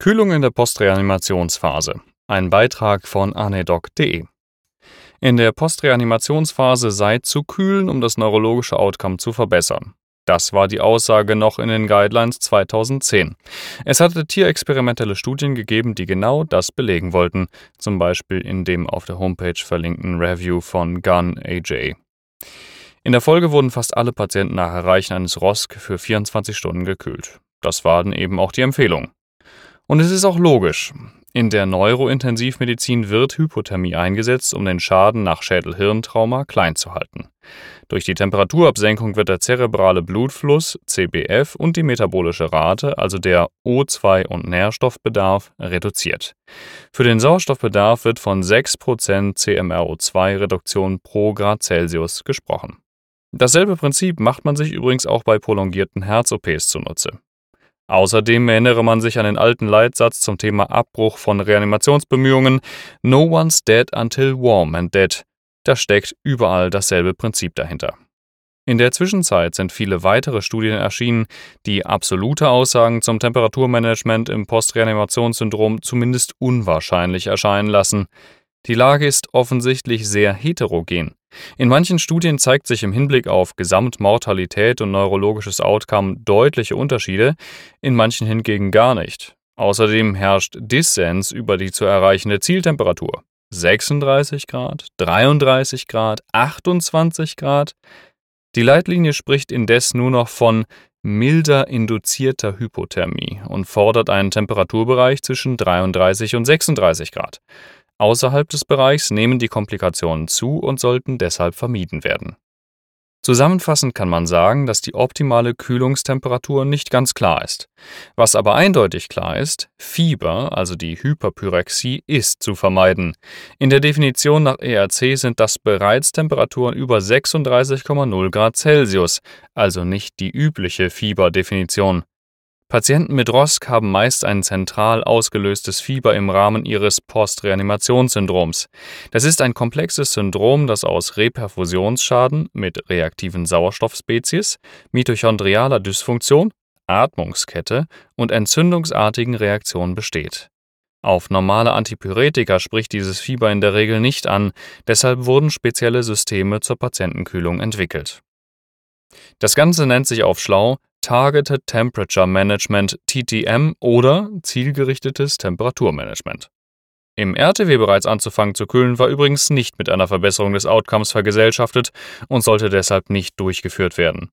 Kühlung in der Postreanimationsphase. Ein Beitrag von anedoc.de. In der Postreanimationsphase sei zu kühlen, um das neurologische Outcome zu verbessern. Das war die Aussage noch in den Guidelines 2010. Es hatte tierexperimentelle Studien gegeben, die genau das belegen wollten, zum Beispiel in dem auf der Homepage verlinkten Review von Gun AJ. In der Folge wurden fast alle Patienten nach Erreichen eines ROSC für 24 Stunden gekühlt. Das war dann eben auch die Empfehlung. Und es ist auch logisch. In der Neurointensivmedizin wird Hypothermie eingesetzt, um den Schaden nach Schädel-Hirntrauma klein zu halten. Durch die Temperaturabsenkung wird der zerebrale Blutfluss CBF und die metabolische Rate, also der O2 und Nährstoffbedarf, reduziert. Für den Sauerstoffbedarf wird von 6% CMRO2-Reduktion pro Grad Celsius gesprochen. Dasselbe Prinzip macht man sich übrigens auch bei prolongierten Herz-OPs zunutze. Außerdem erinnere man sich an den alten Leitsatz zum Thema Abbruch von Reanimationsbemühungen No one's dead until warm and dead. Da steckt überall dasselbe Prinzip dahinter. In der Zwischenzeit sind viele weitere Studien erschienen, die absolute Aussagen zum Temperaturmanagement im Postreanimationssyndrom zumindest unwahrscheinlich erscheinen lassen. Die Lage ist offensichtlich sehr heterogen. In manchen Studien zeigt sich im Hinblick auf Gesamtmortalität und neurologisches Outcome deutliche Unterschiede, in manchen hingegen gar nicht. Außerdem herrscht Dissens über die zu erreichende Zieltemperatur. 36 Grad, 33 Grad, 28 Grad. Die Leitlinie spricht indes nur noch von milder induzierter Hypothermie und fordert einen Temperaturbereich zwischen 33 und 36 Grad. Außerhalb des Bereichs nehmen die Komplikationen zu und sollten deshalb vermieden werden. Zusammenfassend kann man sagen, dass die optimale Kühlungstemperatur nicht ganz klar ist. Was aber eindeutig klar ist, Fieber, also die Hyperpyrexie, ist zu vermeiden. In der Definition nach ERC sind das bereits Temperaturen über 36,0 Grad Celsius, also nicht die übliche Fieberdefinition. Patienten mit ROSC haben meist ein zentral ausgelöstes Fieber im Rahmen ihres Postreanimationssyndroms. Das ist ein komplexes Syndrom, das aus Reperfusionsschaden mit reaktiven Sauerstoffspezies, mitochondrialer Dysfunktion, Atmungskette und entzündungsartigen Reaktionen besteht. Auf normale Antipyretika spricht dieses Fieber in der Regel nicht an, deshalb wurden spezielle Systeme zur Patientenkühlung entwickelt. Das Ganze nennt sich auf schlau Targeted Temperature Management TTM oder zielgerichtetes Temperaturmanagement. Im RTW bereits anzufangen zu kühlen war übrigens nicht mit einer Verbesserung des Outcomes vergesellschaftet und sollte deshalb nicht durchgeführt werden.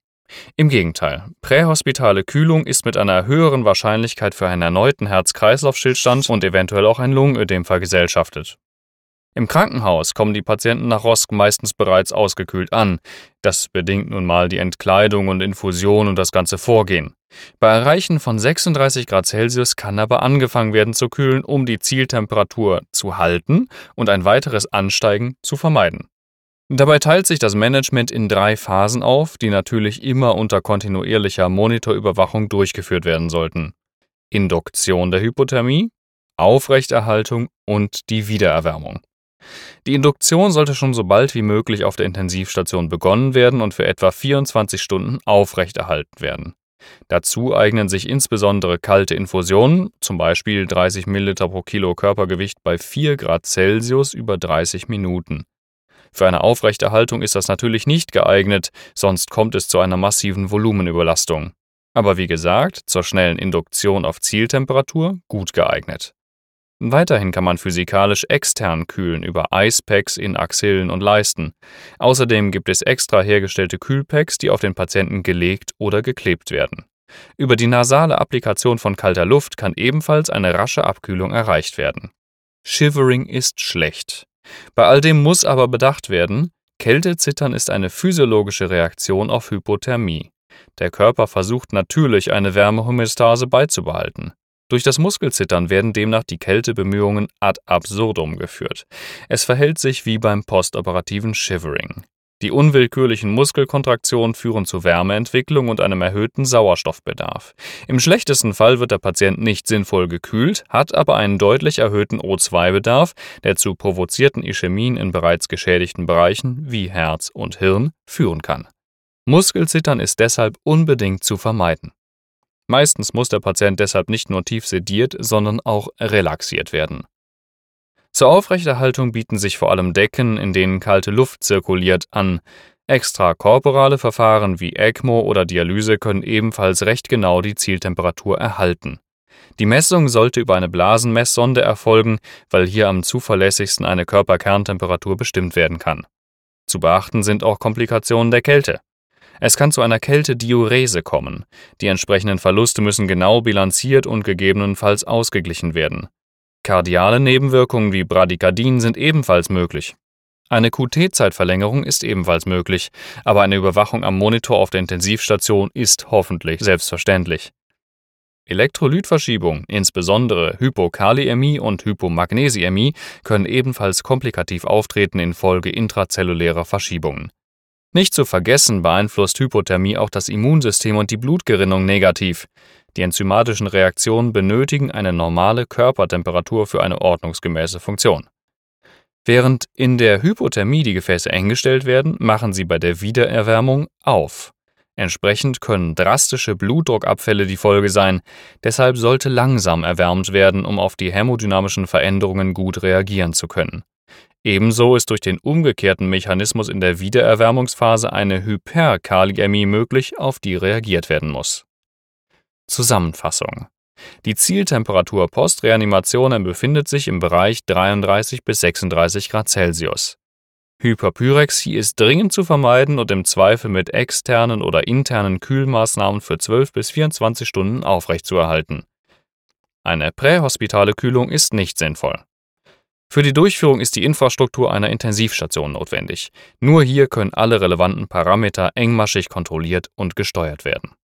Im Gegenteil, prähospitale Kühlung ist mit einer höheren Wahrscheinlichkeit für einen erneuten Herz-Kreislauf-Stillstand und eventuell auch ein Lungenödem vergesellschaftet. Im Krankenhaus kommen die Patienten nach Rosk meistens bereits ausgekühlt an. Das bedingt nun mal die Entkleidung und Infusion und das ganze Vorgehen. Bei Erreichen von 36 Grad Celsius kann aber angefangen werden zu kühlen, um die Zieltemperatur zu halten und ein weiteres Ansteigen zu vermeiden. Dabei teilt sich das Management in drei Phasen auf, die natürlich immer unter kontinuierlicher Monitorüberwachung durchgeführt werden sollten. Induktion der Hypothermie, Aufrechterhaltung und die Wiedererwärmung. Die Induktion sollte schon so bald wie möglich auf der Intensivstation begonnen werden und für etwa 24 Stunden aufrechterhalten werden. Dazu eignen sich insbesondere kalte Infusionen, zum Beispiel 30 ml pro Kilo Körpergewicht bei 4 Grad Celsius über 30 Minuten. Für eine Aufrechterhaltung ist das natürlich nicht geeignet, sonst kommt es zu einer massiven Volumenüberlastung. Aber wie gesagt, zur schnellen Induktion auf Zieltemperatur gut geeignet. Weiterhin kann man physikalisch extern kühlen über Eispacks in Axillen und Leisten. Außerdem gibt es extra hergestellte Kühlpacks, die auf den Patienten gelegt oder geklebt werden. Über die nasale Applikation von kalter Luft kann ebenfalls eine rasche Abkühlung erreicht werden. Shivering ist schlecht. Bei all dem muss aber bedacht werden, Kältezittern ist eine physiologische Reaktion auf Hypothermie. Der Körper versucht natürlich eine Wärmehomöostase beizubehalten. Durch das Muskelzittern werden demnach die Kältebemühungen ad absurdum geführt. Es verhält sich wie beim postoperativen Shivering. Die unwillkürlichen Muskelkontraktionen führen zu Wärmeentwicklung und einem erhöhten Sauerstoffbedarf. Im schlechtesten Fall wird der Patient nicht sinnvoll gekühlt, hat aber einen deutlich erhöhten O2-Bedarf, der zu provozierten Ischämien in bereits geschädigten Bereichen wie Herz und Hirn führen kann. Muskelzittern ist deshalb unbedingt zu vermeiden. Meistens muss der Patient deshalb nicht nur tief sediert, sondern auch relaxiert werden. Zur Aufrechterhaltung bieten sich vor allem Decken, in denen kalte Luft zirkuliert, an. Extrakorporale Verfahren wie ECMO oder Dialyse können ebenfalls recht genau die Zieltemperatur erhalten. Die Messung sollte über eine Blasenmesssonde erfolgen, weil hier am zuverlässigsten eine Körperkerntemperatur bestimmt werden kann. Zu beachten sind auch Komplikationen der Kälte. Es kann zu einer Kältediurese kommen. Die entsprechenden Verluste müssen genau bilanziert und gegebenenfalls ausgeglichen werden. Kardiale Nebenwirkungen wie Bradykardien sind ebenfalls möglich. Eine QT-Zeitverlängerung ist ebenfalls möglich, aber eine Überwachung am Monitor auf der Intensivstation ist hoffentlich selbstverständlich. Elektrolytverschiebung, insbesondere Hypokaliämie und Hypomagnesiämie, können ebenfalls komplikativ auftreten infolge intrazellulärer Verschiebungen. Nicht zu vergessen beeinflusst Hypothermie auch das Immunsystem und die Blutgerinnung negativ. Die enzymatischen Reaktionen benötigen eine normale Körpertemperatur für eine ordnungsgemäße Funktion. Während in der Hypothermie die Gefäße eng gestellt werden, machen sie bei der Wiedererwärmung auf. Entsprechend können drastische Blutdruckabfälle die Folge sein, deshalb sollte langsam erwärmt werden, um auf die hämodynamischen Veränderungen gut reagieren zu können. Ebenso ist durch den umgekehrten Mechanismus in der Wiedererwärmungsphase eine Hyperkaliämie möglich, auf die reagiert werden muss. Zusammenfassung Die Zieltemperatur Postreanimationen befindet sich im Bereich 33 bis 36 Grad Celsius. Hyperpyrexie ist dringend zu vermeiden und im Zweifel mit externen oder internen Kühlmaßnahmen für 12 bis 24 Stunden aufrechtzuerhalten. Eine prähospitale Kühlung ist nicht sinnvoll. Für die Durchführung ist die Infrastruktur einer Intensivstation notwendig. Nur hier können alle relevanten Parameter engmaschig kontrolliert und gesteuert werden